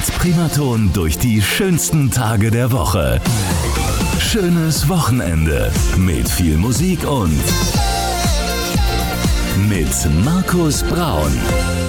Mit Primaton durch die schönsten Tage der Woche. Schönes Wochenende mit viel Musik und mit Markus Braun.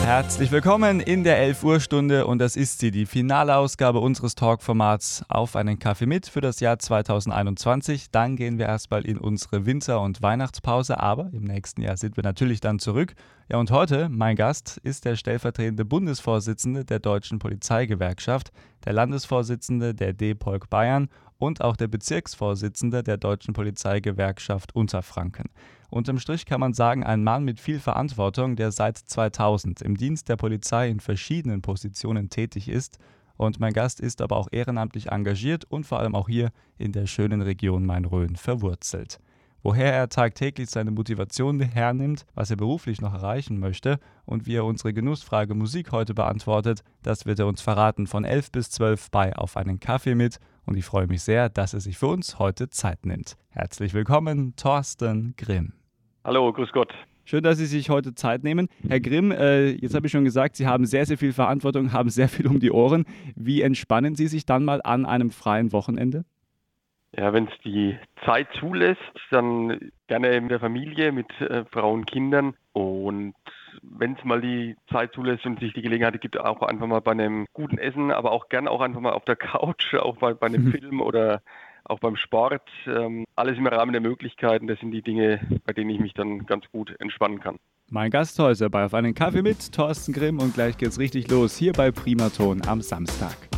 Herzlich willkommen in der 11 Uhr Stunde und das ist sie, die finale Ausgabe unseres Talkformats Auf einen Kaffee mit für das Jahr 2021. Dann gehen wir erstmal in unsere Winter- und Weihnachtspause, aber im nächsten Jahr sind wir natürlich dann zurück. Ja, und heute, mein Gast, ist der stellvertretende Bundesvorsitzende der Deutschen Polizeigewerkschaft, der Landesvorsitzende der D-Polk Bayern und auch der Bezirksvorsitzende der Deutschen Polizeigewerkschaft Unterfranken. Unterm Strich kann man sagen, ein Mann mit viel Verantwortung, der seit 2000 im Dienst der Polizei in verschiedenen Positionen tätig ist. Und mein Gast ist aber auch ehrenamtlich engagiert und vor allem auch hier in der schönen Region Main-Rhön verwurzelt. Woher er tagtäglich seine Motivation hernimmt, was er beruflich noch erreichen möchte und wie er unsere Genussfrage Musik heute beantwortet, das wird er uns verraten von 11 bis 12 bei Auf einen Kaffee mit und ich freue mich sehr, dass er sich für uns heute Zeit nimmt. Herzlich willkommen, Thorsten Grimm. Hallo, grüß Gott. Schön, dass Sie sich heute Zeit nehmen. Herr Grimm, äh, jetzt habe ich schon gesagt, Sie haben sehr, sehr viel Verantwortung, haben sehr viel um die Ohren. Wie entspannen Sie sich dann mal an einem freien Wochenende? Ja, wenn es die Zeit zulässt, dann gerne mit der Familie, mit äh, Frau und Kindern. Und wenn es mal die Zeit zulässt und sich die Gelegenheit gibt, auch einfach mal bei einem guten Essen, aber auch gern auch einfach mal auf der Couch, auch bei, bei einem Film oder auch beim Sport. Ähm, alles im Rahmen der Möglichkeiten. Das sind die Dinge, bei denen ich mich dann ganz gut entspannen kann. Mein Gast heute bei Auf einen Kaffee mit Thorsten Grimm und gleich geht's richtig los hier bei Primaton am Samstag.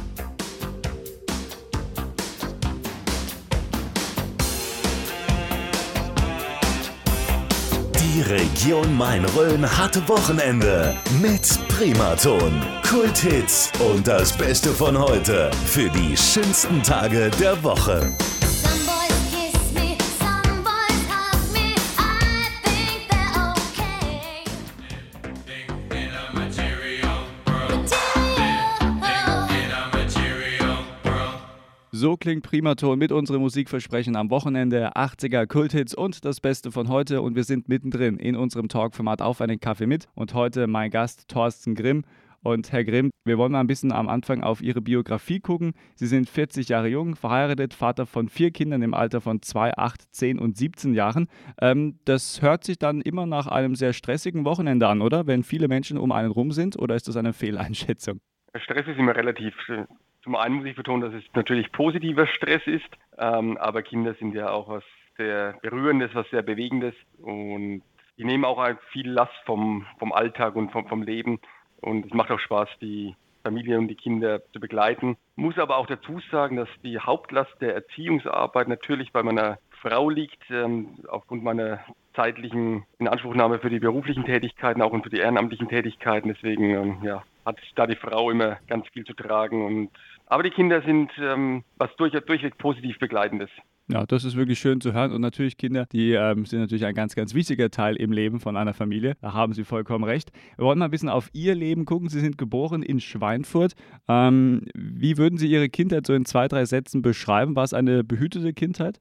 Die Region Main-Rhön hat Wochenende mit Primaton, Kulthits und das Beste von heute für die schönsten Tage der Woche. Klingt Primaton mit unserem Musikversprechen am Wochenende, 80er Kulthits und das Beste von heute. Und wir sind mittendrin in unserem Talkformat Auf einen Kaffee mit. Und heute mein Gast Thorsten Grimm. Und Herr Grimm, wir wollen mal ein bisschen am Anfang auf Ihre Biografie gucken. Sie sind 40 Jahre jung, verheiratet, Vater von vier Kindern im Alter von 2, 8, 10 und 17 Jahren. Ähm, das hört sich dann immer nach einem sehr stressigen Wochenende an, oder? Wenn viele Menschen um einen rum sind, oder ist das eine Fehleinschätzung? Stress ist immer relativ. Zum einen muss ich betonen, dass es natürlich positiver Stress ist, ähm, aber Kinder sind ja auch was sehr Berührendes, was sehr Bewegendes und die nehmen auch halt viel Last vom, vom Alltag und vom, vom Leben und es macht auch Spaß, die Familie und die Kinder zu begleiten. Muss aber auch dazu sagen, dass die Hauptlast der Erziehungsarbeit natürlich bei meiner Frau liegt, ähm, aufgrund meiner zeitlichen Inanspruchnahme für die beruflichen Tätigkeiten, auch und für die ehrenamtlichen Tätigkeiten. Deswegen ähm, ja, hat da die Frau immer ganz viel zu tragen. Und, aber die Kinder sind ähm, was durch, durchweg positiv Begleitendes. Ja, das ist wirklich schön zu hören. Und natürlich Kinder, die ähm, sind natürlich ein ganz, ganz wichtiger Teil im Leben von einer Familie. Da haben Sie vollkommen recht. Wir wollen mal ein bisschen auf Ihr Leben gucken. Sie sind geboren in Schweinfurt. Ähm, wie würden Sie Ihre Kindheit so in zwei, drei Sätzen beschreiben? War es eine behütete Kindheit?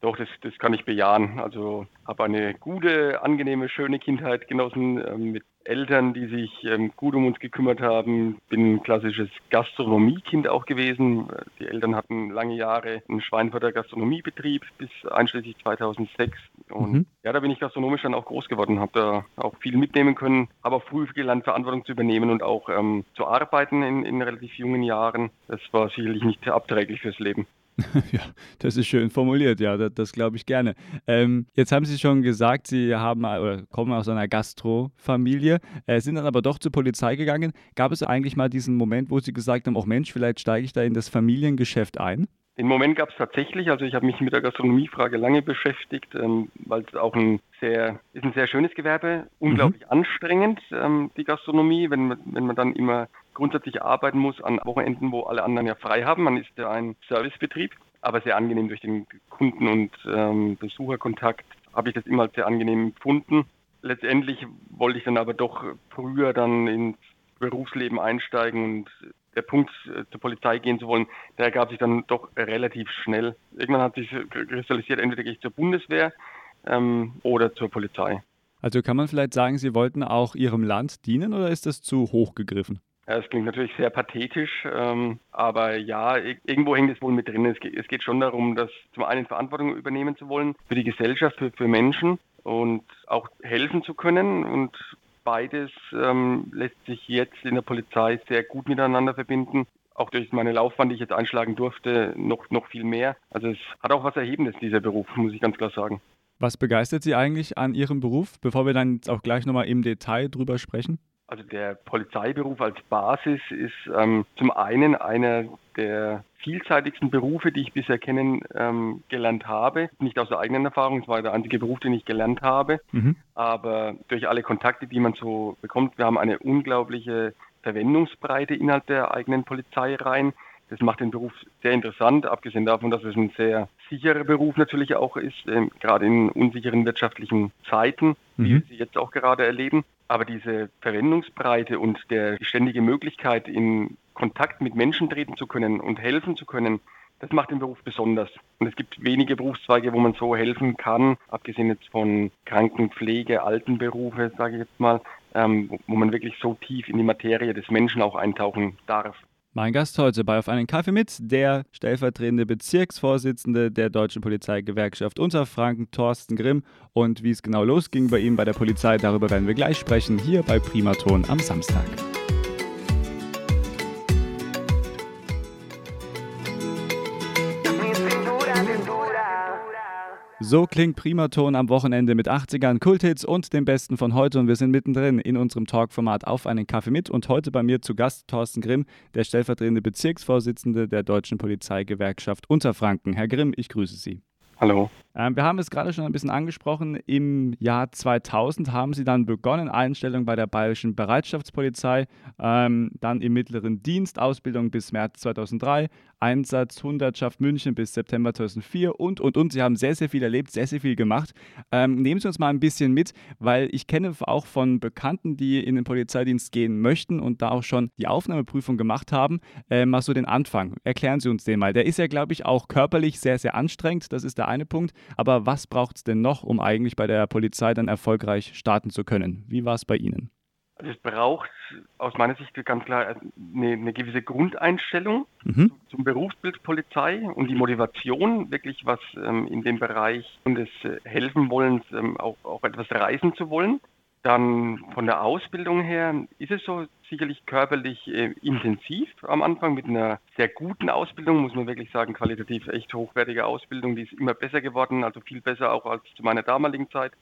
Doch, das, das kann ich bejahen. Also habe eine gute, angenehme, schöne Kindheit genossen ähm, mit Eltern, die sich ähm, gut um uns gekümmert haben. Bin ein klassisches Gastronomiekind auch gewesen. Die Eltern hatten lange Jahre einen Schweinfurter Gastronomiebetrieb bis einschließlich 2006. Und Mhm. ja, da bin ich gastronomisch dann auch groß geworden, habe da auch viel mitnehmen können, habe auch früh gelernt, Verantwortung zu übernehmen und auch ähm, zu arbeiten in, in relativ jungen Jahren. Das war sicherlich nicht abträglich fürs Leben. Ja, das ist schön formuliert, ja, das, das glaube ich gerne. Ähm, jetzt haben Sie schon gesagt, Sie haben äh, oder kommen aus einer Gastrofamilie, äh, sind dann aber doch zur Polizei gegangen. Gab es eigentlich mal diesen Moment, wo Sie gesagt haben, auch Mensch, vielleicht steige ich da in das Familiengeschäft ein? Den Moment gab es tatsächlich. Also ich habe mich mit der Gastronomiefrage lange beschäftigt, ähm, weil es auch ein sehr ist ein sehr schönes Gewerbe, unglaublich anstrengend ähm, die Gastronomie, wenn man wenn man dann immer grundsätzlich arbeiten muss an Wochenenden, wo alle anderen ja frei haben. Man ist ja ein Servicebetrieb, aber sehr angenehm durch den Kunden- und ähm, Besucherkontakt habe ich das immer sehr angenehm empfunden. Letztendlich wollte ich dann aber doch früher dann ins Berufsleben einsteigen und der Punkt, äh, zur Polizei gehen zu wollen, der ergab sich dann doch relativ schnell. Irgendwann hat sich kristallisiert, entweder gehe ich zur Bundeswehr ähm, oder zur Polizei. Also kann man vielleicht sagen, Sie wollten auch Ihrem Land dienen oder ist das zu hoch gegriffen? Ja, es klingt natürlich sehr pathetisch, ähm, aber ja, irgendwo hängt es wohl mit drin. Es geht, es geht schon darum, dass zum einen Verantwortung übernehmen zu wollen für die Gesellschaft, für, für Menschen und auch helfen zu können. Und beides ähm, lässt sich jetzt in der Polizei sehr gut miteinander verbinden. Auch durch meine Laufbahn, die ich jetzt einschlagen durfte, noch, noch viel mehr. Also es hat auch was Erhebendes, dieser Beruf, muss ich ganz klar sagen. Was begeistert Sie eigentlich an Ihrem Beruf, bevor wir dann auch gleich nochmal im Detail drüber sprechen? Also der Polizeiberuf als Basis ist ähm, zum einen einer der vielseitigsten Berufe, die ich bisher kennen ähm, gelernt habe. Nicht aus der eigenen Erfahrung, es war der einzige Beruf, den ich gelernt habe, Mhm. aber durch alle Kontakte, die man so bekommt, wir haben eine unglaubliche Verwendungsbreite innerhalb der eigenen Polizeireihen. Das macht den Beruf sehr interessant, abgesehen davon, dass es ein sehr sicherer Beruf natürlich auch ist, ähm, gerade in unsicheren wirtschaftlichen Zeiten, wie Mhm. wir sie jetzt auch gerade erleben. Aber diese Verwendungsbreite und der, ständige Möglichkeit, in Kontakt mit Menschen treten zu können und helfen zu können, das macht den Beruf besonders. Und es gibt wenige Berufszweige, wo man so helfen kann, abgesehen jetzt von Krankenpflege, Altenberufe, sage ich jetzt mal, ähm, wo man wirklich so tief in die Materie des Menschen auch eintauchen darf. Mein Gast heute bei Auf einen Kaffee mit, der stellvertretende Bezirksvorsitzende der Deutschen Polizeigewerkschaft Unterfranken, Thorsten Grimm. Und wie es genau losging bei ihm bei der Polizei, darüber werden wir gleich sprechen, hier bei Primaton am Samstag. So klingt Primaton am Wochenende mit 80ern, Kulthits und dem Besten von heute. Und wir sind mittendrin in unserem Talkformat auf einen Kaffee mit. Und heute bei mir zu Gast Thorsten Grimm, der stellvertretende Bezirksvorsitzende der Deutschen Polizeigewerkschaft Unterfranken. Herr Grimm, ich grüße Sie. Hallo. Ähm, wir haben es gerade schon ein bisschen angesprochen. Im Jahr 2000 haben Sie dann begonnen, Einstellung bei der Bayerischen Bereitschaftspolizei, ähm, dann im mittleren Dienst, Ausbildung bis März 2003, Einsatz Hundertschaft München bis September 2004 und, und, und. Sie haben sehr, sehr viel erlebt, sehr, sehr viel gemacht. Ähm, nehmen Sie uns mal ein bisschen mit, weil ich kenne auch von Bekannten, die in den Polizeidienst gehen möchten und da auch schon die Aufnahmeprüfung gemacht haben, äh, mal so den Anfang. Erklären Sie uns den mal. Der ist ja, glaube ich, auch körperlich sehr, sehr anstrengend. Das ist der eine Punkt. Aber was braucht es denn noch, um eigentlich bei der Polizei dann erfolgreich starten zu können? Wie war es bei Ihnen? Also es braucht aus meiner Sicht ganz klar eine, eine gewisse Grundeinstellung Mhm. zum Berufsbild Polizei und die Motivation, wirklich was ähm, in dem Bereich und des äh, Helfenwollens ähm, auch, auch etwas reisen zu wollen. Dann von der Ausbildung her ist es so sicherlich körperlich äh, intensiv am Anfang mit einer sehr guten Ausbildung, muss man wirklich sagen, qualitativ echt hochwertige Ausbildung, die ist immer besser geworden, also viel besser auch als zu meiner damaligen Zeit.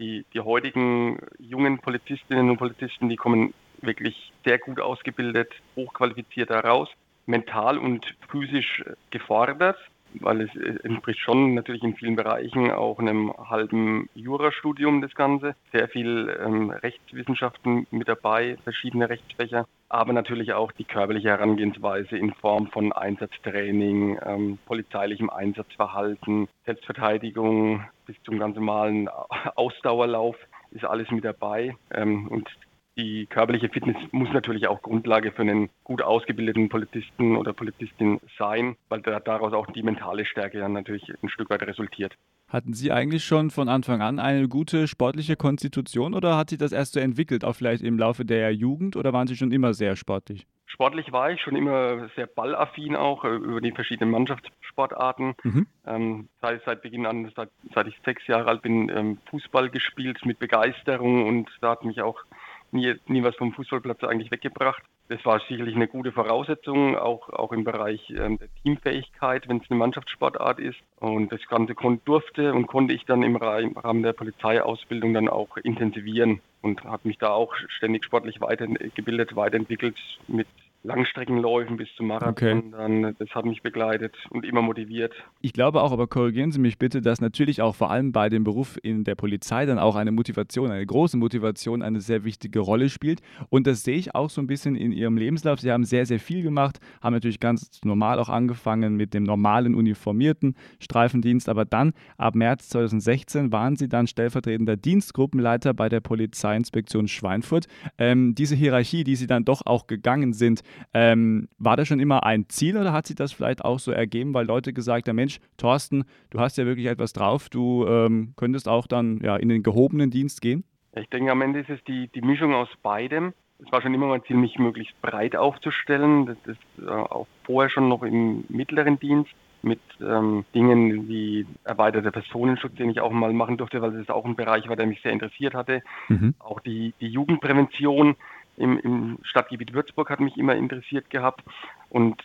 Die, die heutigen jungen Polizistinnen und Polizisten, die kommen wirklich sehr gut ausgebildet, hochqualifiziert heraus, mental und physisch gefordert, weil es äh, entspricht schon natürlich in vielen Bereichen auch einem halben Jurastudium das Ganze. Sehr viel ähm, Rechtswissenschaften mit dabei, verschiedene Rechtsfächer, aber natürlich auch die körperliche Herangehensweise in Form von Einsatztraining, ähm, polizeilichem Einsatzverhalten, Selbstverteidigung bis zum ganz normalen Ausdauerlauf ist alles mit dabei. Ähm, und die körperliche Fitness muss natürlich auch Grundlage für einen gut ausgebildeten Polizisten oder Polizistin sein, weil da- daraus auch die mentale Stärke dann natürlich ein Stück weit resultiert. Hatten Sie eigentlich schon von Anfang an eine gute sportliche Konstitution oder hat sich das erst so entwickelt, auch vielleicht im Laufe der Jugend oder waren Sie schon immer sehr sportlich? Sportlich war ich schon immer sehr ballaffin auch äh, über die verschiedenen Mannschaftssportarten. Mhm. Ähm, seit, seit Beginn an, seit, seit ich sechs Jahre alt bin, ähm, Fußball gespielt mit Begeisterung und da hat mich auch nie, nie was vom Fußballplatz eigentlich weggebracht. Das war sicherlich eine gute Voraussetzung, auch, auch im Bereich ähm, der Teamfähigkeit, wenn es eine Mannschaftssportart ist. Und das Ganze durfte und konnte ich dann im Ra- Rahmen der Polizeiausbildung dann auch intensivieren und habe mich da auch ständig sportlich weitergebildet, weiterentwickelt mit Langstreckenläufen bis zum Marathon. Okay. Dann, das hat mich begleitet und immer motiviert. Ich glaube auch, aber korrigieren Sie mich bitte, dass natürlich auch vor allem bei dem Beruf in der Polizei dann auch eine Motivation, eine große Motivation eine sehr wichtige Rolle spielt. Und das sehe ich auch so ein bisschen in Ihrem Lebenslauf. Sie haben sehr, sehr viel gemacht, haben natürlich ganz normal auch angefangen mit dem normalen uniformierten Streifendienst, aber dann ab März 2016 waren Sie dann stellvertretender Dienstgruppenleiter bei der Polizeiinspektion Schweinfurt. Ähm, diese Hierarchie, die Sie dann doch auch gegangen sind, ähm, war das schon immer ein Ziel oder hat sich das vielleicht auch so ergeben, weil Leute gesagt haben, Mensch, Thorsten, du hast ja wirklich etwas drauf, du ähm, könntest auch dann ja, in den gehobenen Dienst gehen? Ich denke, am Ende ist es die, die Mischung aus beidem. es war schon immer mein Ziel, mich möglichst breit aufzustellen. Das ist äh, auch vorher schon noch im mittleren Dienst mit ähm, Dingen wie erweiterter Personenschutz, den ich auch mal machen durfte, weil das auch ein Bereich war, der mich sehr interessiert hatte. Mhm. Auch die, die Jugendprävention im, im Stadtgebiet Würzburg hat mich immer interessiert gehabt. Und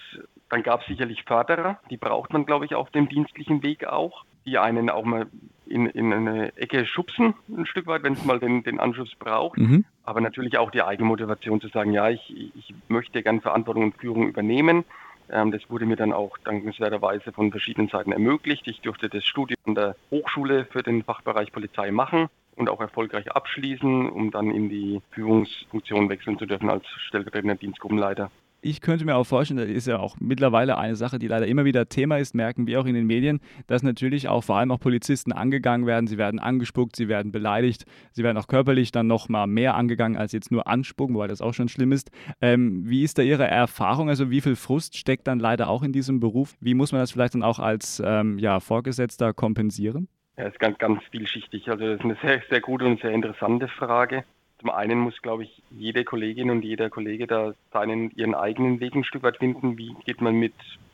dann gab es sicherlich Förderer, die braucht man, glaube ich, auf dem dienstlichen Weg auch, die einen auch mal in, in eine Ecke schubsen, ein Stück weit, wenn es mal den, den Anschluss braucht. Mhm. Aber natürlich auch die Eigenmotivation zu sagen, ja, ich, ich möchte gern Verantwortung und Führung übernehmen. Ähm, das wurde mir dann auch dankenswerterweise von verschiedenen Seiten ermöglicht. Ich durfte das Studium an der Hochschule für den Fachbereich Polizei machen und auch erfolgreich abschließen, um dann in die Führungsfunktion wechseln zu dürfen als stellvertretender Dienstgruppenleiter. Ich könnte mir auch vorstellen, das ist ja auch mittlerweile eine Sache, die leider immer wieder Thema ist, merken wir auch in den Medien, dass natürlich auch vor allem auch Polizisten angegangen werden. Sie werden angespuckt, sie werden beleidigt, sie werden auch körperlich dann noch mal mehr angegangen als jetzt nur anspucken, wobei das auch schon schlimm ist. Ähm, wie ist da Ihre Erfahrung? Also wie viel Frust steckt dann leider auch in diesem Beruf? Wie muss man das vielleicht dann auch als ähm, ja, Vorgesetzter kompensieren? Ja, ist ganz, ganz vielschichtig. Also das ist eine sehr, sehr gute und sehr interessante Frage. Zum einen muss, glaube ich, jede Kollegin und jeder Kollege da seinen, ihren eigenen Weg ein Stück weit finden. Wie geht man mit,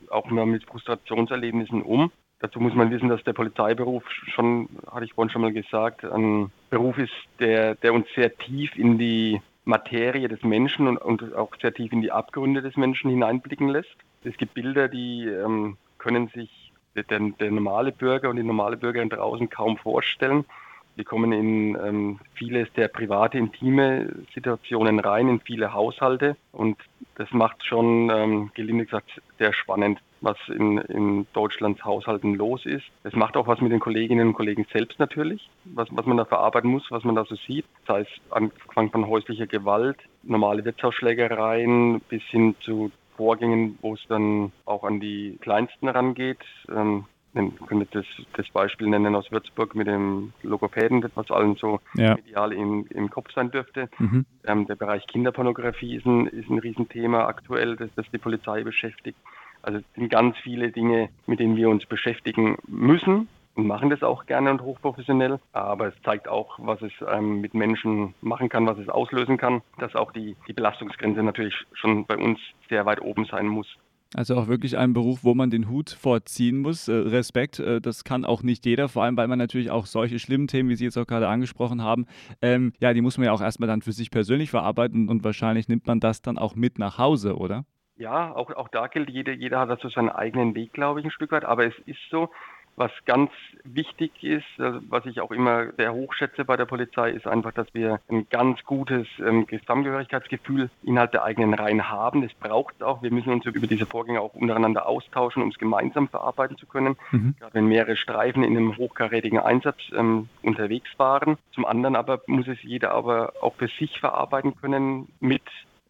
auch mal mit Frustrationserlebnissen um? Dazu muss man wissen, dass der Polizeiberuf schon, hatte ich vorhin schon mal gesagt, ein Beruf ist, der, der uns sehr tief in die Materie des Menschen und, und auch sehr tief in die Abgründe des Menschen hineinblicken lässt. Es gibt Bilder, die ähm, können sich der, der normale Bürger und die normale Bürgerin draußen kaum vorstellen. Wir kommen in ähm, viele sehr private, intime Situationen rein, in viele Haushalte. Und das macht schon, ähm, gelinde gesagt, sehr spannend, was in, in Deutschlands Haushalten los ist. Es macht auch was mit den Kolleginnen und Kollegen selbst natürlich, was, was man da verarbeiten muss, was man da so sieht. Sei es angefangen von häuslicher Gewalt, normale Wirtshausschlägereien bis hin zu Vorgängen, wo es dann auch an die Kleinsten rangeht. Ähm, man könnte das, das Beispiel nennen aus Würzburg mit dem Logopäden, was allen so Ja. medial im, im Kopf sein dürfte. Mhm. Ähm, der Bereich Kinderpornografie ist ein, ist ein Riesenthema aktuell, das, das die Polizei beschäftigt. Also es sind ganz viele Dinge, mit denen wir uns beschäftigen müssen und machen das auch gerne und hochprofessionell. Aber es zeigt auch, was es ähm, mit Menschen machen kann, was es auslösen kann, dass auch die, die Belastungsgrenze natürlich schon bei uns sehr weit oben sein muss. Also auch wirklich ein Beruf, wo man den Hut vorziehen muss. Äh, Respekt, äh, das kann auch nicht jeder, vor allem weil man natürlich auch solche schlimmen Themen, wie Sie jetzt auch gerade angesprochen haben, ähm, ja, die muss man ja auch erstmal dann für sich persönlich verarbeiten und wahrscheinlich nimmt man das dann auch mit nach Hause, oder? Ja, auch, auch da gilt, jeder, jeder hat dazu seinen eigenen Weg, glaube ich, ein Stück weit. Aber es ist so, was ganz wichtig ist, also was ich auch immer sehr hochschätze bei der Polizei, ist einfach, dass wir ein ganz gutes ähm, Zusammengehörigkeitsgefühl innerhalb der eigenen Reihen haben. Das braucht es auch. Wir müssen uns über diese Vorgänge auch untereinander austauschen, um es gemeinsam verarbeiten zu können. Mhm. Gerade wenn mehrere Streifen in einem hochkarätigen Einsatz ähm, unterwegs waren. Zum anderen aber muss es jeder aber auch für sich verarbeiten können mit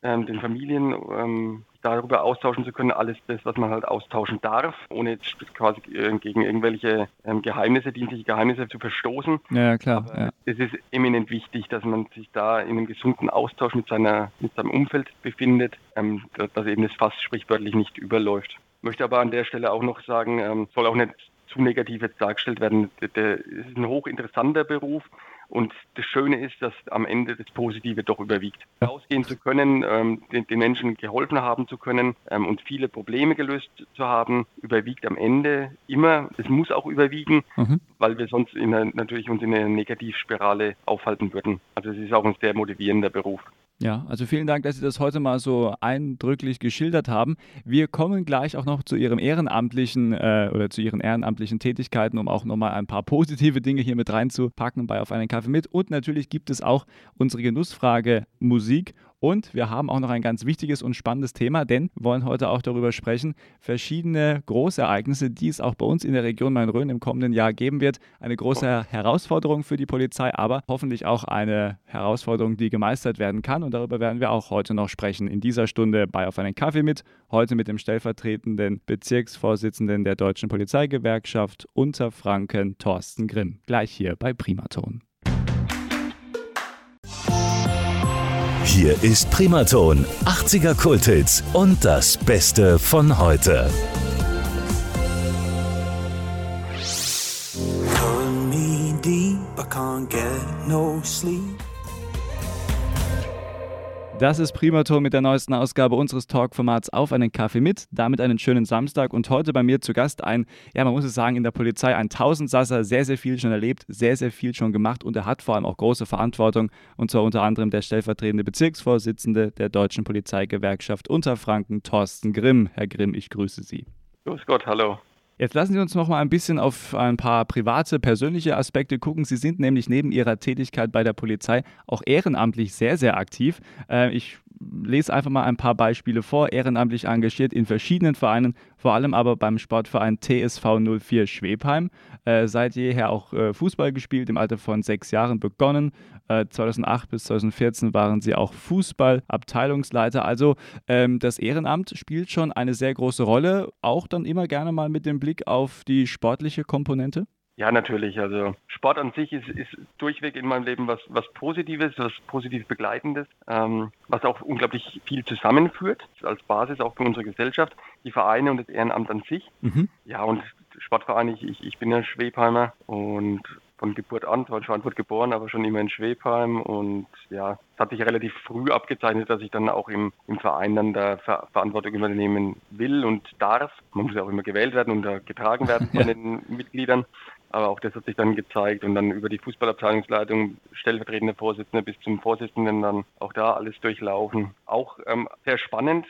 ähm, den Familien, ähm, darüber austauschen zu können, alles das, was man halt austauschen darf, ohne jetzt quasi äh, gegen irgendwelche ähm, Geheimnisse, dienstliche Geheimnisse zu verstoßen. Ja, klar. Ja. es ist eminent wichtig, dass man sich da in einem gesunden Austausch mit, seiner, mit seinem Umfeld befindet, ähm, dass- eben das Fass sprichwörtlich nicht überläuft. Möchte aber an der Stelle auch noch sagen, ähm, soll auch nicht zu negativ jetzt dargestellt werden. Es ist ein hochinteressanter Beruf und das Schöne ist, dass am Ende das Positive doch überwiegt. Rausgehen zu können, ähm, den, den Menschen geholfen haben zu können ähm, und viele Probleme gelöst zu haben, überwiegt am Ende immer. Es muss auch überwiegen, Mhm. weil wir sonst in natürlich uns in einer Negativspirale aufhalten würden. Also es ist auch ein sehr motivierender Beruf. Ja, also vielen Dank, dass Sie das heute mal so eindrücklich geschildert haben. Wir kommen gleich auch noch zu Ihrem ehrenamtlichen äh, oder zu Ihren ehrenamtlichen Tätigkeiten, um auch nochmal ein paar positive Dinge hier mit reinzupacken bei Auf einen Kaffee mit. Und natürlich gibt es auch unsere Genussfrage Musik. Und wir haben auch noch ein ganz wichtiges und spannendes Thema, denn wir wollen heute auch darüber sprechen, verschiedene Großereignisse, die es auch bei uns in der Region Main-Rhön im kommenden Jahr geben wird. Eine große Herausforderung für die Polizei, aber hoffentlich auch eine Herausforderung, die gemeistert werden kann. Und darüber werden wir auch heute noch sprechen in dieser Stunde bei Auf einen Kaffee mit. Heute mit dem stellvertretenden Bezirksvorsitzenden der Deutschen Polizeigewerkschaft Unterfranken, Thorsten Grimm. Gleich hier bei Primaton. Hier ist Primaton, 80er Kulthits und das Beste von heute. Pulling me deep, I can't get no sleep. Das ist Primaton mit der neuesten Ausgabe unseres Talk-Formats Auf einen Kaffee mit. Damit einen schönen Samstag und heute bei mir zu Gast ein, ja, man muss es sagen, in der Polizei ein Tausendsasser, sehr, sehr viel schon erlebt, sehr, sehr viel schon gemacht und er hat vor allem auch große Verantwortung und zwar unter anderem der stellvertretende Bezirksvorsitzende der Deutschen Polizeigewerkschaft Unterfranken, Thorsten Grimm. Herr Grimm, ich grüße Sie. Grüß Gott, hallo. Jetzt lassen Sie uns noch mal ein bisschen auf ein paar private, persönliche Aspekte gucken. Sie sind nämlich neben Ihrer Tätigkeit bei der Polizei auch ehrenamtlich sehr, sehr aktiv. Äh, ich lese einfach mal ein paar Beispiele vor. Ehrenamtlich engagiert in verschiedenen Vereinen, vor allem aber beim Sportverein TSV 04 Schwebheim. Äh, seit jeher auch äh, Fußball gespielt, im Alter von sechs Jahren begonnen. Äh, 2008 bis 2014 waren sie auch Fußballabteilungsleiter. Also ähm, das Ehrenamt spielt schon eine sehr große Rolle, auch dann immer gerne mal mit dem Blick auf die sportliche Komponente. Ja, natürlich. Also Sport an sich ist, ist durchweg in meinem Leben was, was Positives, was positiv Begleitendes, ähm, was auch unglaublich viel zusammenführt, als Basis auch für unsere Gesellschaft, die Vereine und das Ehrenamt an sich. Mhm. Ja, und Sportverein, ich, ich, ich bin ja Schwebheimer und von Geburt an, zwar in Schweinfurt geboren, aber schon immer in Schwebheim und ja, es hat sich relativ früh abgezeichnet, dass ich dann auch im, im Verein dann da Ver Verantwortung übernehmen will und darf. Man muss ja auch immer gewählt werden und da getragen werden von Ja. den Mitgliedern. Aber auch das hat sich dann gezeigt und dann über die Fußballabteilungsleitung, stellvertretende Vorsitzende bis zum Vorsitzenden dann auch da alles durchlaufen. Auch ähm, sehr spannend,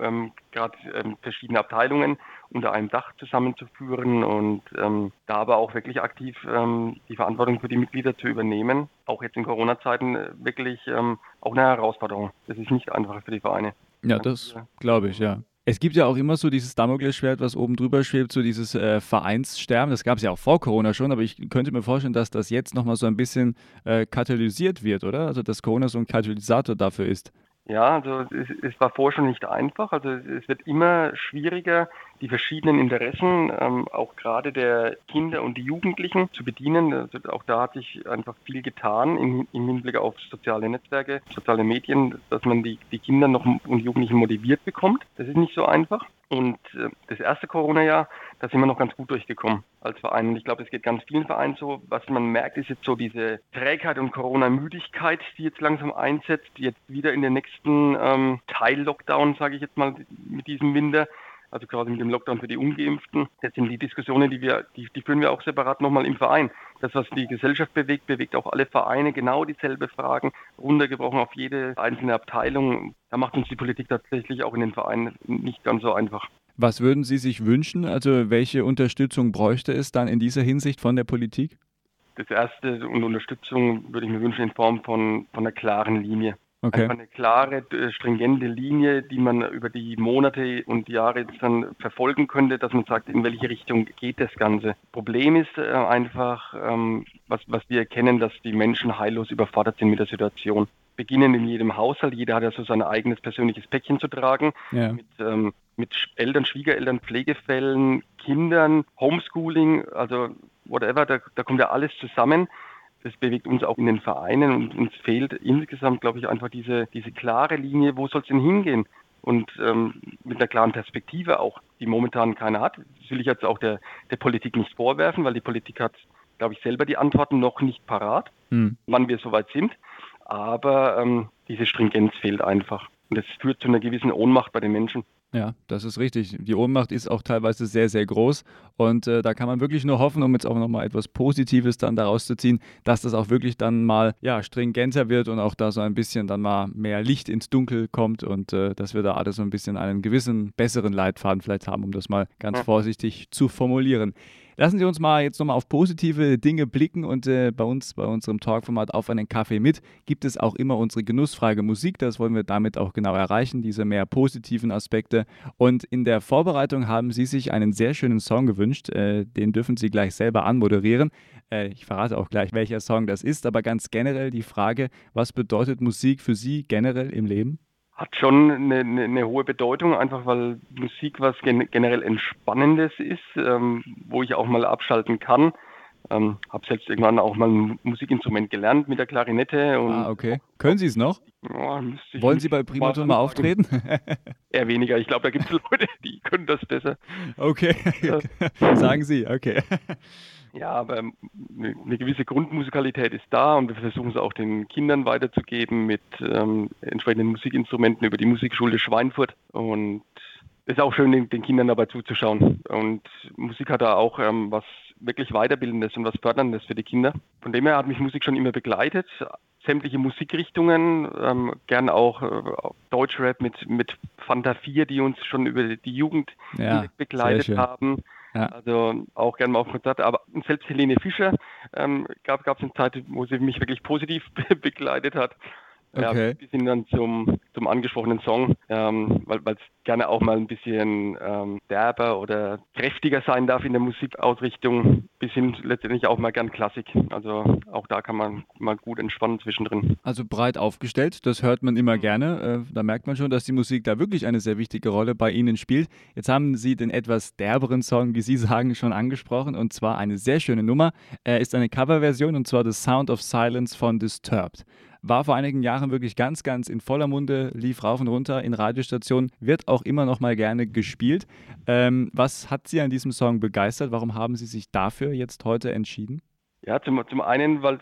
ähm, gerade ähm, verschiedene Abteilungen unter einem Dach zusammenzuführen und ähm, da aber auch wirklich aktiv ähm, die Verantwortung für die Mitglieder zu übernehmen. Auch jetzt in Corona-Zeiten äh, wirklich ähm, auch eine Herausforderung. Das ist nicht einfach für die Vereine. Ja, das glaube ich, ja. Es gibt ja auch immer so dieses Damoklesschwert, was oben drüber schwebt, so dieses äh, Vereinssterben. Das gab es ja auch vor Corona schon, aber ich könnte mir vorstellen, dass das jetzt nochmal so ein bisschen äh, katalysiert wird, oder? Also, dass Corona so ein Katalysator dafür ist. Ja, also es, es war vorher schon nicht einfach. Also es, wird immer schwieriger, die verschiedenen Interessen, ähm, auch gerade der Kinder und die Jugendlichen zu bedienen. Also auch da hat sich einfach viel getan im, im Hinblick auf soziale Netzwerke, soziale Medien, dass man die, die Kinder noch und Jugendlichen motiviert bekommt. Das ist nicht so einfach. Und äh, das erste Corona-Jahr, da sind wir noch ganz gut durchgekommen als Verein. Und ich glaube, es geht ganz vielen Vereinen so. Was man merkt, ist jetzt so diese Trägheit und Corona-Müdigkeit, die jetzt langsam einsetzt, jetzt wieder in den nächsten ähm, Teil-Lockdown, sage ich jetzt mal, mit diesem Winter. Also quasi mit dem Lockdown für die Ungeimpften. Das sind die Diskussionen, die wir, die, die führen wir auch separat nochmal im Verein. Das, was die Gesellschaft bewegt, bewegt auch alle Vereine genau dieselbe Fragen, runtergebrochen auf jede einzelne Abteilung. Da macht uns die Politik tatsächlich auch in den Vereinen nicht ganz so einfach. Was würden Sie sich wünschen? Also, welche Unterstützung bräuchte es dann in dieser Hinsicht von der Politik? Das erste und Unterstützung würde ich mir wünschen in Form von, von einer klaren Linie. Okay. Einfach eine klare, äh, stringente Linie, die man über die Monate und Jahre jetzt dann verfolgen könnte, dass man sagt, in welche Richtung geht das Ganze. Problem ist äh, einfach, ähm, was, was wir erkennen, dass die Menschen heillos überfordert sind mit der Situation. Beginnen in jedem Haushalt, jeder hat ja so sein eigenes persönliches Päckchen zu tragen Ja. mit, ähm, mit Eltern, Schwiegereltern, Pflegefällen, Kindern, Homeschooling, also whatever, da, da kommt ja alles zusammen. Das bewegt uns auch in den Vereinen und uns fehlt insgesamt, glaube ich, einfach diese, diese klare Linie, wo soll es denn hingehen? Und ähm, mit einer klaren Perspektive auch, die momentan keiner hat. Das will ich jetzt auch der, der Politik nicht vorwerfen, weil die Politik hat, glaube ich, selber die Antworten noch nicht parat, Hm. wann wir soweit sind. Aber ähm, diese Stringenz fehlt einfach. Und das führt zu einer gewissen Ohnmacht bei den Menschen. Ja, das ist richtig. Die Ohnmacht ist auch teilweise sehr, sehr groß. Und äh, da kann man wirklich nur hoffen, um jetzt auch nochmal etwas Positives dann daraus zu ziehen, dass das auch wirklich dann mal ja, stringenter wird und auch da so ein bisschen dann mal mehr Licht ins Dunkel kommt und äh, dass wir da alle so ein bisschen einen gewissen besseren Leitfaden vielleicht haben, um das mal ganz vorsichtig zu formulieren. Lassen Sie uns mal jetzt nochmal auf positive Dinge blicken und äh, bei uns, bei unserem Talkformat auf einen Kaffee mit, gibt es auch immer unsere Genussfrage Musik. Das wollen wir damit auch genau erreichen, diese mehr positiven Aspekte. Und in der Vorbereitung haben Sie sich einen sehr schönen Song gewünscht. Äh, den dürfen Sie gleich selber anmoderieren. Äh, ich verrate auch gleich, welcher Song das ist, aber ganz generell die Frage, was bedeutet Musik für Sie generell im Leben? Hat schon eine, eine, eine hohe Bedeutung, einfach weil Musik was gen generell Entspannendes ist, ähm, wo ich auch mal abschalten kann. Ähm, habe selbst irgendwann auch mal ein Musikinstrument gelernt mit der Klarinette. Ah, okay. Können Sie es noch? Ja, Wollen Sie bei Primaton mal auftreten? Eher weniger. Ich glaube, da gibt es Leute, die können das besser. okay. Sagen Sie, okay. Ja, aber eine eine gewisse Grundmusikalität ist da und wir versuchen es auch den Kindern weiterzugeben mit ähm, entsprechenden Musikinstrumenten über die Musikschule Schweinfurt. Und es ist auch schön, den, den Kindern dabei zuzuschauen. Und Musik hat da auch ähm, was wirklich Weiterbildendes und was Förderndes für die Kinder. Von dem her hat mich Musik schon immer begleitet. Sämtliche Musikrichtungen, ähm, gern auch äh, Deutschrap mit, mit Fanta 4, die uns schon über die Jugend Ja, begleitet haben. Ja. Also auch gerne mal auf Konzerte. Aber selbst Helene Fischer ähm, gab es eine Zeit, wo sie mich wirklich positiv be begleitet hat. Okay. Ja, bis hin dann zum, zum angesprochenen Song, ähm, weil es gerne auch mal ein bisschen ähm, derber oder kräftiger sein darf in der Musikausrichtung, bis hin letztendlich auch mal gern Klassik. Also auch da kann man mal gut entspannen zwischendrin. Also breit aufgestellt, das hört man immer gerne. Äh, da merkt man schon, dass die Musik da wirklich eine sehr wichtige Rolle bei Ihnen spielt. Jetzt haben Sie den etwas derberen Song, wie Sie sagen, schon angesprochen und zwar eine sehr schöne Nummer. Er ist eine Coverversion und zwar The Sound of Silence von Disturbed. War vor einigen Jahren wirklich ganz, ganz in voller Munde, lief rauf und runter in Radiostationen, wird auch immer noch mal gerne gespielt. Ähm, was hat Sie an diesem Song begeistert? Warum haben Sie sich dafür jetzt heute entschieden? Ja, zum, zum einen, weil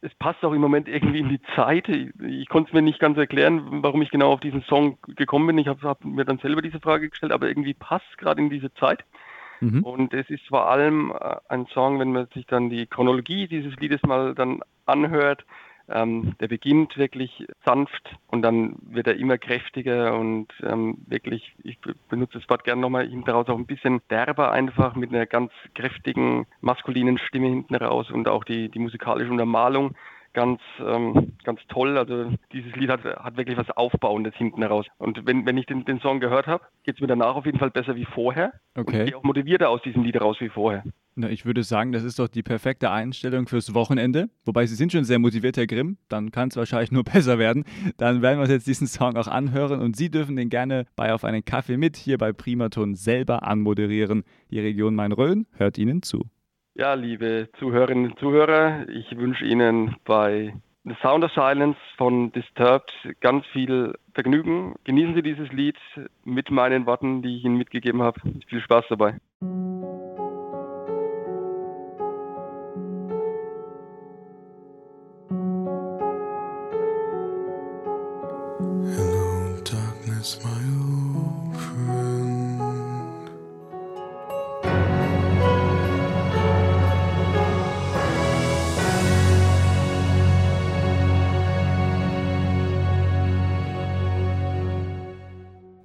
es, passt auch im Moment irgendwie in die Zeit. Ich, ich konnte es mir nicht ganz erklären, warum ich genau auf diesen Song gekommen bin. Ich habe hab mir dann selber diese Frage gestellt, aber irgendwie passt es gerade in diese Zeit. Mhm. Und es ist vor allem äh, ein Song, wenn man sich dann die Chronologie dieses Liedes mal dann anhört, ähm, der beginnt wirklich sanft und dann wird er immer kräftiger und ähm, wirklich, ich be- benutze das Wort gerne nochmal, hinten raus auch ein bisschen derber einfach mit einer ganz kräftigen maskulinen Stimme hinten raus und auch die, die musikalische Untermalung ganz, ähm, ganz toll. Also dieses Lied hat, hat wirklich was Aufbauendes hinten raus. Und wenn, wenn ich den, den Song gehört habe, geht es mir danach auf jeden Fall besser wie vorher. Und Okay. ich gehe auch motivierter aus diesem Lied raus wie vorher. Na, ich würde sagen, das ist doch die perfekte Einstellung fürs Wochenende. Wobei Sie sind schon sehr motiviert, Herr Grimm. Dann kann es wahrscheinlich nur besser werden. Dann werden wir uns jetzt diesen Song auch anhören und Sie dürfen den gerne bei Auf einen Kaffee mit hier bei Primaton selber anmoderieren. Die Region Main-Rhön hört Ihnen zu. Ja, liebe Zuhörerinnen und Zuhörer, ich wünsche Ihnen bei The Sound of Silence von Disturbed ganz viel Vergnügen. Genießen Sie dieses Lied mit meinen Worten, die ich Ihnen mitgegeben habe. Viel Spaß dabei.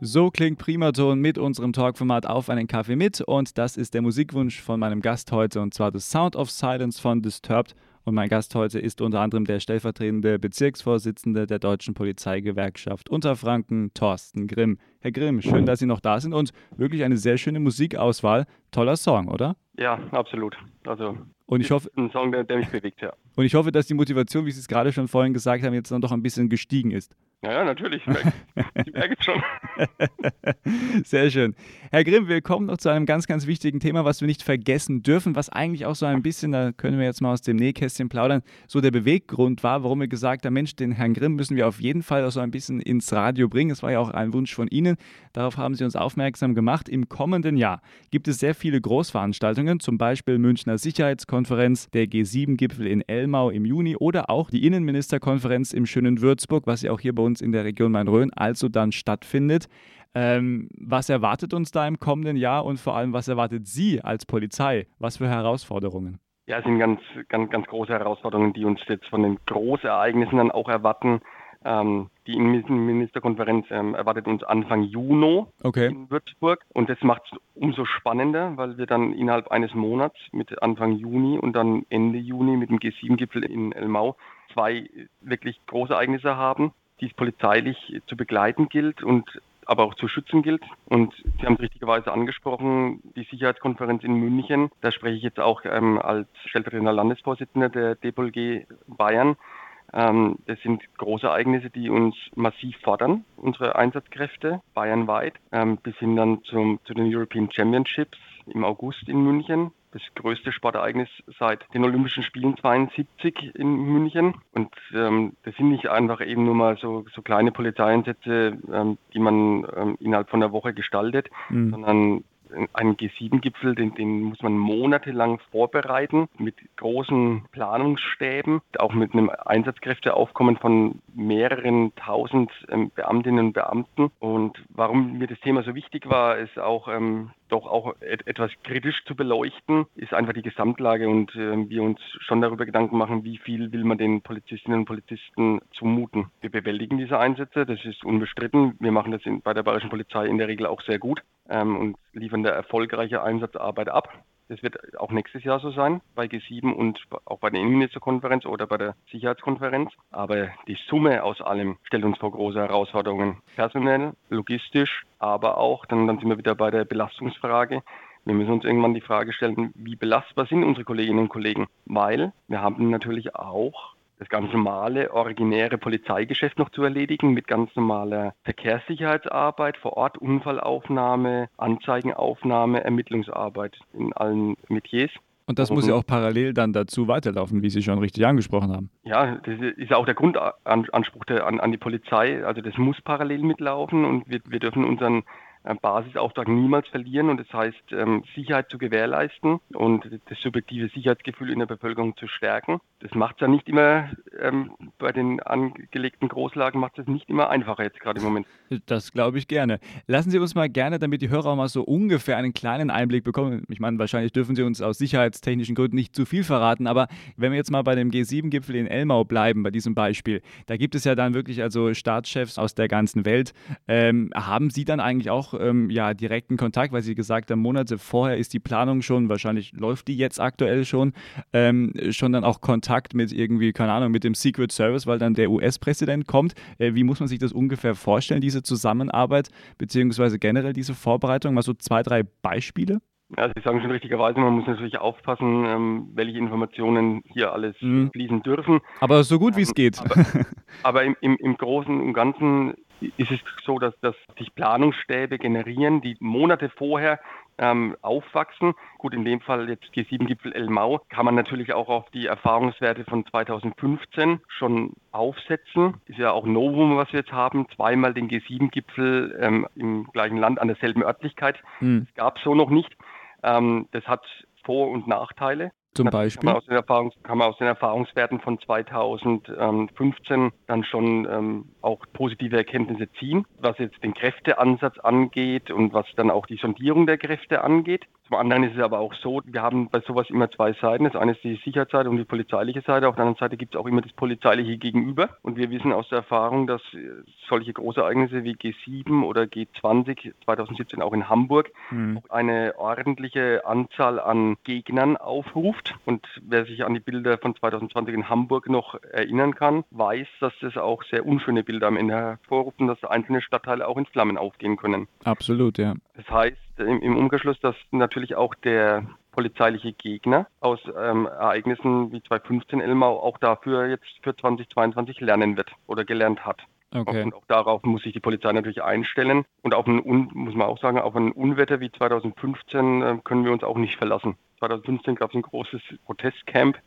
So klingt Primaton mit unserem Talkformat Auf einen Kaffee mit und das ist der Musikwunsch von meinem Gast heute und zwar The Sound of Silence von Disturbed und mein Gast heute ist unter anderem der stellvertretende Bezirksvorsitzende der Deutschen Polizeigewerkschaft Unterfranken, Thorsten Grimm. Herr Grimm, schön, dass Sie noch da sind und wirklich eine sehr schöne Musikauswahl. Toller Song, oder? Ja, absolut. Also Und ich hoffe, ein Song, der, der mich bewegt, ja. und ich hoffe, dass die Motivation, wie Sie es gerade schon vorhin gesagt haben, jetzt dann doch ein bisschen gestiegen ist. Ja, ja, natürlich. Ich merke es schon. Sehr schön. Herr Grimm, wir kommen noch zu einem ganz, ganz wichtigen Thema, was wir nicht vergessen dürfen, was eigentlich auch so ein bisschen, da können wir jetzt mal aus dem Nähkästchen plaudern, so der Beweggrund war, warum wir gesagt haben, Mensch, den Herrn Grimm müssen wir auf jeden Fall auch so ein bisschen ins Radio bringen. Es war ja auch ein Wunsch von Ihnen. Darauf haben Sie uns aufmerksam gemacht. Im kommenden Jahr gibt es sehr viele Großveranstaltungen, zum Beispiel Münchner Sicherheitskonferenz, der G7-Gipfel in Elmau im Juni oder auch die Innenministerkonferenz im schönen Würzburg, was ja auch hier bei uns in der Region Main-Rhön also dann stattfindet. Ähm, was erwartet uns da im kommenden Jahr und vor allem, was erwartet Sie als Polizei? Was für Herausforderungen? Ja, es sind ganz, ganz, ganz große Herausforderungen, die uns jetzt von den Großereignissen dann auch erwarten. Ähm, die Innenministerkonferenz ähm, erwartet uns Anfang Juni Okay. in Würzburg und das macht es umso spannender, weil wir dann innerhalb eines Monats mit Anfang Juni und dann Ende Juni mit dem G7-Gipfel in Elmau zwei wirklich große Ereignisse haben, die es polizeilich zu begleiten gilt und aber auch zu schützen gilt. Und Sie haben es richtigerweise angesprochen, die Sicherheitskonferenz in München, da spreche ich jetzt auch ähm, als stellvertretender Landesvorsitzender der DPLG Bayern. Ähm, das sind große Ereignisse, die uns massiv fordern, unsere Einsatzkräfte bayernweit, ähm, bis hin dann zum, zu den European Championships im August in München. Das größte Sportereignis seit den Olympischen Spielen 72 in München. Und ähm, das sind nicht einfach eben nur mal so, so kleine Polizeieinsätze, ähm, die man ähm, innerhalb von einer Woche gestaltet, Mhm. sondern Einen G7-Gipfel, den, den muss man monatelang vorbereiten mit großen Planungsstäben, auch mit einem Einsatzkräfteaufkommen von mehreren tausend ähm, Beamtinnen und Beamten. Und warum mir das Thema so wichtig war, ist auch ähm, doch auch et etwas kritisch zu beleuchten, ist einfach die Gesamtlage und äh, wir uns schon darüber Gedanken machen, wie viel will man den Polizistinnen und Polizisten zumuten. Wir bewältigen diese Einsätze, das ist unbestritten. Wir machen das in, bei der Bayerischen Polizei in der Regel auch sehr gut ähm, und liefern da erfolgreiche Einsatzarbeit ab. Das wird auch nächstes Jahr so sein, bei G7 und auch bei der Innenministerkonferenz oder bei der Sicherheitskonferenz. Aber die Summe aus allem stellt uns vor große Herausforderungen. Personell, logistisch, aber auch, dann, dann sind wir wieder bei der Belastungsfrage. Wir müssen uns irgendwann die Frage stellen, wie belastbar sind unsere Kolleginnen und Kollegen? Weil wir haben natürlich auch das ganz normale, originäre Polizeigeschäft noch zu erledigen mit ganz normaler Verkehrssicherheitsarbeit vor Ort, Unfallaufnahme, Anzeigenaufnahme, Ermittlungsarbeit in allen Metiers. Und das muss ja auch parallel dann dazu weiterlaufen, wie Sie schon richtig angesprochen haben. Ja, das ist auch der Grundanspruch der, an, an die Polizei. Also das muss parallel mitlaufen und wir, wir dürfen unseren Basisauftrag niemals verlieren und das heißt, ähm, Sicherheit zu gewährleisten und das subjektive Sicherheitsgefühl in der Bevölkerung zu stärken. Das macht es ja nicht immer, ähm, bei den angelegten Großlagen macht es nicht immer einfacher jetzt gerade im Moment. Das glaube ich gerne. Lassen Sie uns mal gerne, damit die Hörer auch mal so ungefähr einen kleinen Einblick bekommen. Ich meine, wahrscheinlich dürfen Sie uns aus sicherheitstechnischen Gründen nicht zu viel verraten, aber wenn wir jetzt mal bei dem G7-Gipfel in Elmau bleiben, bei diesem Beispiel, da gibt es ja dann wirklich also Staatschefs aus der ganzen Welt. Ähm, haben Sie dann eigentlich auch ähm, ja, direkten Kontakt, weil Sie gesagt haben, Monate vorher ist die Planung schon, wahrscheinlich läuft die jetzt aktuell schon, ähm, schon dann auch Kontakt mit irgendwie, keine Ahnung, mit dem Secret Service, weil dann der US-Präsident kommt. Äh, wie muss man sich das ungefähr vorstellen, diese Zusammenarbeit, beziehungsweise generell diese Vorbereitung? Mal so zwei, drei Beispiele? Ja, Sie sagen schon richtigerweise, man muss natürlich aufpassen, ähm, welche Informationen hier alles Mhm. fließen dürfen. Aber so gut wie es geht. Aber, aber im, im, im Großen und Ganzen ist es so, dass, dass sich Planungsstäbe generieren, die Monate vorher ähm, aufwachsen. Gut, in dem Fall jetzt G7-Gipfel Elmau kann man natürlich auch auf die Erfahrungswerte von 2015 schon aufsetzen. Ist ja auch Novum, was wir jetzt haben. Zweimal den G7-Gipfel ähm, im gleichen Land an derselben Örtlichkeit. Hm, Das gab es so noch nicht. Ähm, das hat Vor- und Nachteile. Zum Natürlich Kann Beispiel. man, aus den Erfahrungs kann man aus den Erfahrungswerten von 2015 dann schon ähm, auch positive Erkenntnisse ziehen, was jetzt den Kräfteansatz angeht und was dann auch die Sondierung der Kräfte angeht. Zum anderen ist es aber auch so, wir haben bei sowas immer zwei Seiten. Das eine ist die Sicherheitsseite und die polizeiliche Seite. Auf der anderen Seite gibt es auch immer das polizeiliche Gegenüber. Und wir wissen aus der Erfahrung, dass äh, solche Großereignisse wie G7 oder G20 2017 auch in Hamburg Hm. eine ordentliche Anzahl an Gegnern aufruft. Und wer sich an die Bilder von 2020 in Hamburg noch erinnern kann, weiß, dass das auch sehr unschöne Bilder am Ende hervorruft und dass einzelne Stadtteile auch in Flammen aufgehen können. Absolut, ja. Das heißt im, im Umkehrschluss, dass natürlich auch der polizeiliche Gegner aus ähm, Ereignissen wie 2015 Elmau auch dafür jetzt für 2022 lernen wird oder gelernt hat. Okay. Und auch darauf muss sich die Polizei natürlich einstellen. Und auf ein, muss man auch sagen, auf ein Unwetter wie 2015 äh, können wir uns auch nicht verlassen. 2015 gab es ein großes Protestcamp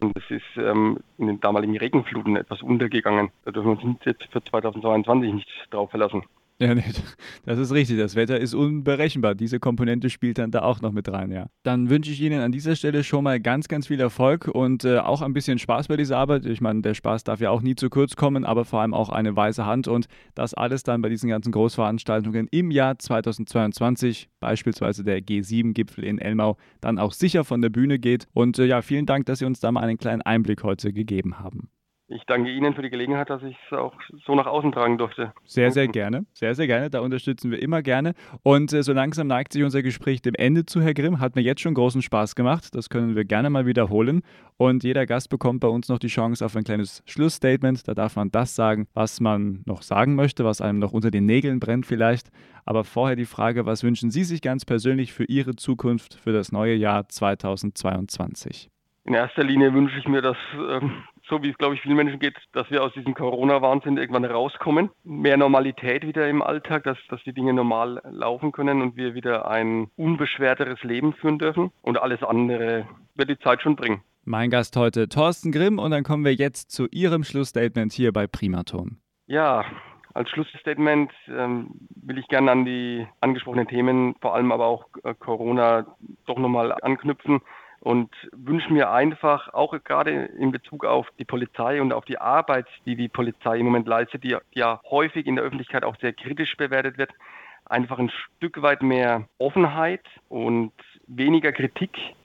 und es ist ähm, in den damaligen Regenfluten etwas untergegangen. Da dürfen wir uns jetzt für 2022 nicht drauf verlassen. Ja, nee, das ist richtig. Das Wetter ist unberechenbar. Diese Komponente spielt dann da auch noch mit rein, ja. Dann wünsche ich Ihnen an dieser Stelle schon mal ganz, ganz viel Erfolg und äh, auch ein bisschen Spaß bei dieser Arbeit. Ich meine, der Spaß darf ja auch nie zu kurz kommen, aber vor allem auch eine weiße Hand und das alles dann bei diesen ganzen Großveranstaltungen im Jahr 2022, beispielsweise der G7-Gipfel in Elmau, dann auch sicher von der Bühne geht. Und äh, ja, vielen Dank, dass Sie uns da mal einen kleinen Einblick heute gegeben haben. Ich danke Ihnen für die Gelegenheit, dass ich es auch so nach außen tragen durfte. Sehr, sehr gerne. Sehr, sehr gerne. Da unterstützen wir immer gerne. Und äh, so langsam neigt sich unser Gespräch dem Ende zu, Herr Grimm. Hat mir jetzt schon großen Spaß gemacht. Das können wir gerne mal wiederholen. Und jeder Gast bekommt bei uns noch die Chance auf ein kleines Schlussstatement. Da darf man das sagen, was man noch sagen möchte, was einem noch unter den Nägeln brennt vielleicht. Aber vorher die Frage, was wünschen Sie sich ganz persönlich für Ihre Zukunft, für das neue Jahr 2022? In erster Linie wünsche ich mir, dass, ähm, so wie es, glaube ich, vielen Menschen geht, dass wir aus diesem Corona-Wahnsinn irgendwann rauskommen. Mehr Normalität wieder im Alltag, dass, dass die Dinge normal laufen können und wir wieder ein unbeschwerteres Leben führen dürfen. Und alles andere wird die Zeit schon bringen. Mein Gast heute Thorsten Grimm und dann kommen wir jetzt zu Ihrem Schlussstatement hier bei Primaton. Ja, Als Schlussstatement ähm, will ich gerne an die angesprochenen Themen, vor allem aber auch äh, Corona, doch nochmal anknüpfen und wünsche mir einfach, auch gerade in Bezug auf die Polizei und auf die Arbeit, die die Polizei im Moment leistet, die ja häufig in der Öffentlichkeit auch sehr kritisch bewertet wird, einfach ein Stück weit mehr Offenheit und weniger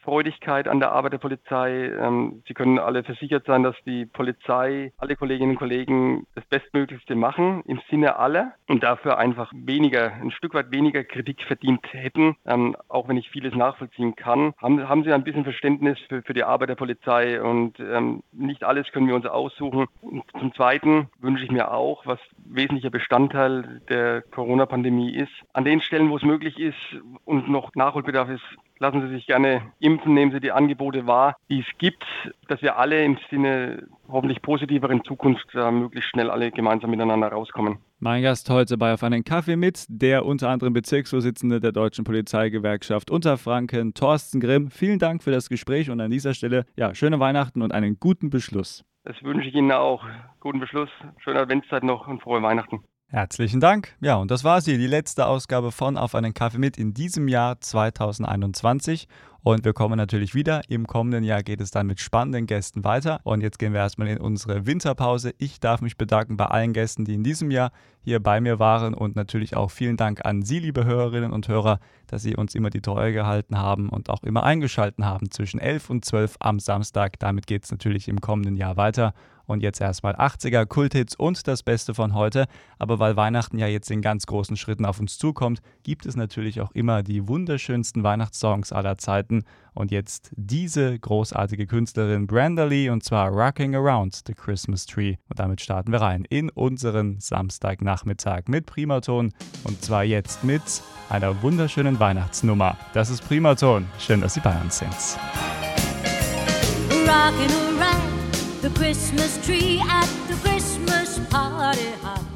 Kritikfreudigkeit an der Arbeit der Polizei. Ähm, Sie können alle versichert sein, dass die Polizei, alle Kolleginnen und Kollegen das Bestmöglichste machen im Sinne aller und dafür einfach weniger, ein Stück weit weniger Kritik verdient hätten, ähm, auch wenn ich vieles nachvollziehen kann. Haben, haben Sie ein bisschen Verständnis für, für die Arbeit der Polizei und ähm, nicht alles können wir uns aussuchen. Und zum Zweiten wünsche ich mir auch, was wesentlicher Bestandteil der Corona-Pandemie ist, an den Stellen, wo es möglich ist und noch Nachholbedarf ist, lassen Sie sich gerne impfen, nehmen Sie die Angebote wahr, die es gibt, dass wir alle im Sinne hoffentlich positiveren Zukunft äh, möglichst schnell alle gemeinsam miteinander rauskommen. Mein Gast heute bei Auf einen Kaffee mit, der unter anderem Bezirksvorsitzende der Deutschen Polizeigewerkschaft Unterfranken, Thorsten Grimm. Vielen Dank für das Gespräch und an dieser Stelle, ja, schöne Weihnachten und einen guten Beschluss. Das wünsche ich Ihnen auch. Guten Beschluss, schöne Adventszeit noch und frohe Weihnachten. Herzlichen Dank. Ja, und das war sie, die letzte Ausgabe von Auf einen Kaffee mit in diesem Jahr 2021. Und wir kommen natürlich wieder. Im kommenden Jahr geht es dann mit spannenden Gästen weiter. Und jetzt gehen wir erstmal in unsere Winterpause. Ich darf mich bedanken bei allen Gästen, die in diesem Jahr hier bei mir waren. Und natürlich auch vielen Dank an Sie, liebe Hörerinnen und Hörer, dass Sie uns immer die Treue gehalten haben und auch immer eingeschalten haben zwischen 11 und 12 am Samstag. Damit geht es natürlich im kommenden Jahr weiter. Und jetzt erstmal 80er Kulthits und das Beste von heute. Aber weil Weihnachten ja jetzt in ganz großen Schritten auf uns zukommt, gibt es natürlich auch immer die wunderschönsten Weihnachtssongs aller Zeiten. Und jetzt diese großartige Künstlerin Brenda Lee und zwar Rocking Around the Christmas Tree. Und damit starten wir rein in unseren Samstagnachmittag mit Primaton. Und zwar jetzt mit einer wunderschönen Weihnachtsnummer. Das ist Primaton. Schön, dass Sie bei uns sind. rocking around the Christmas tree at the Christmas party hop.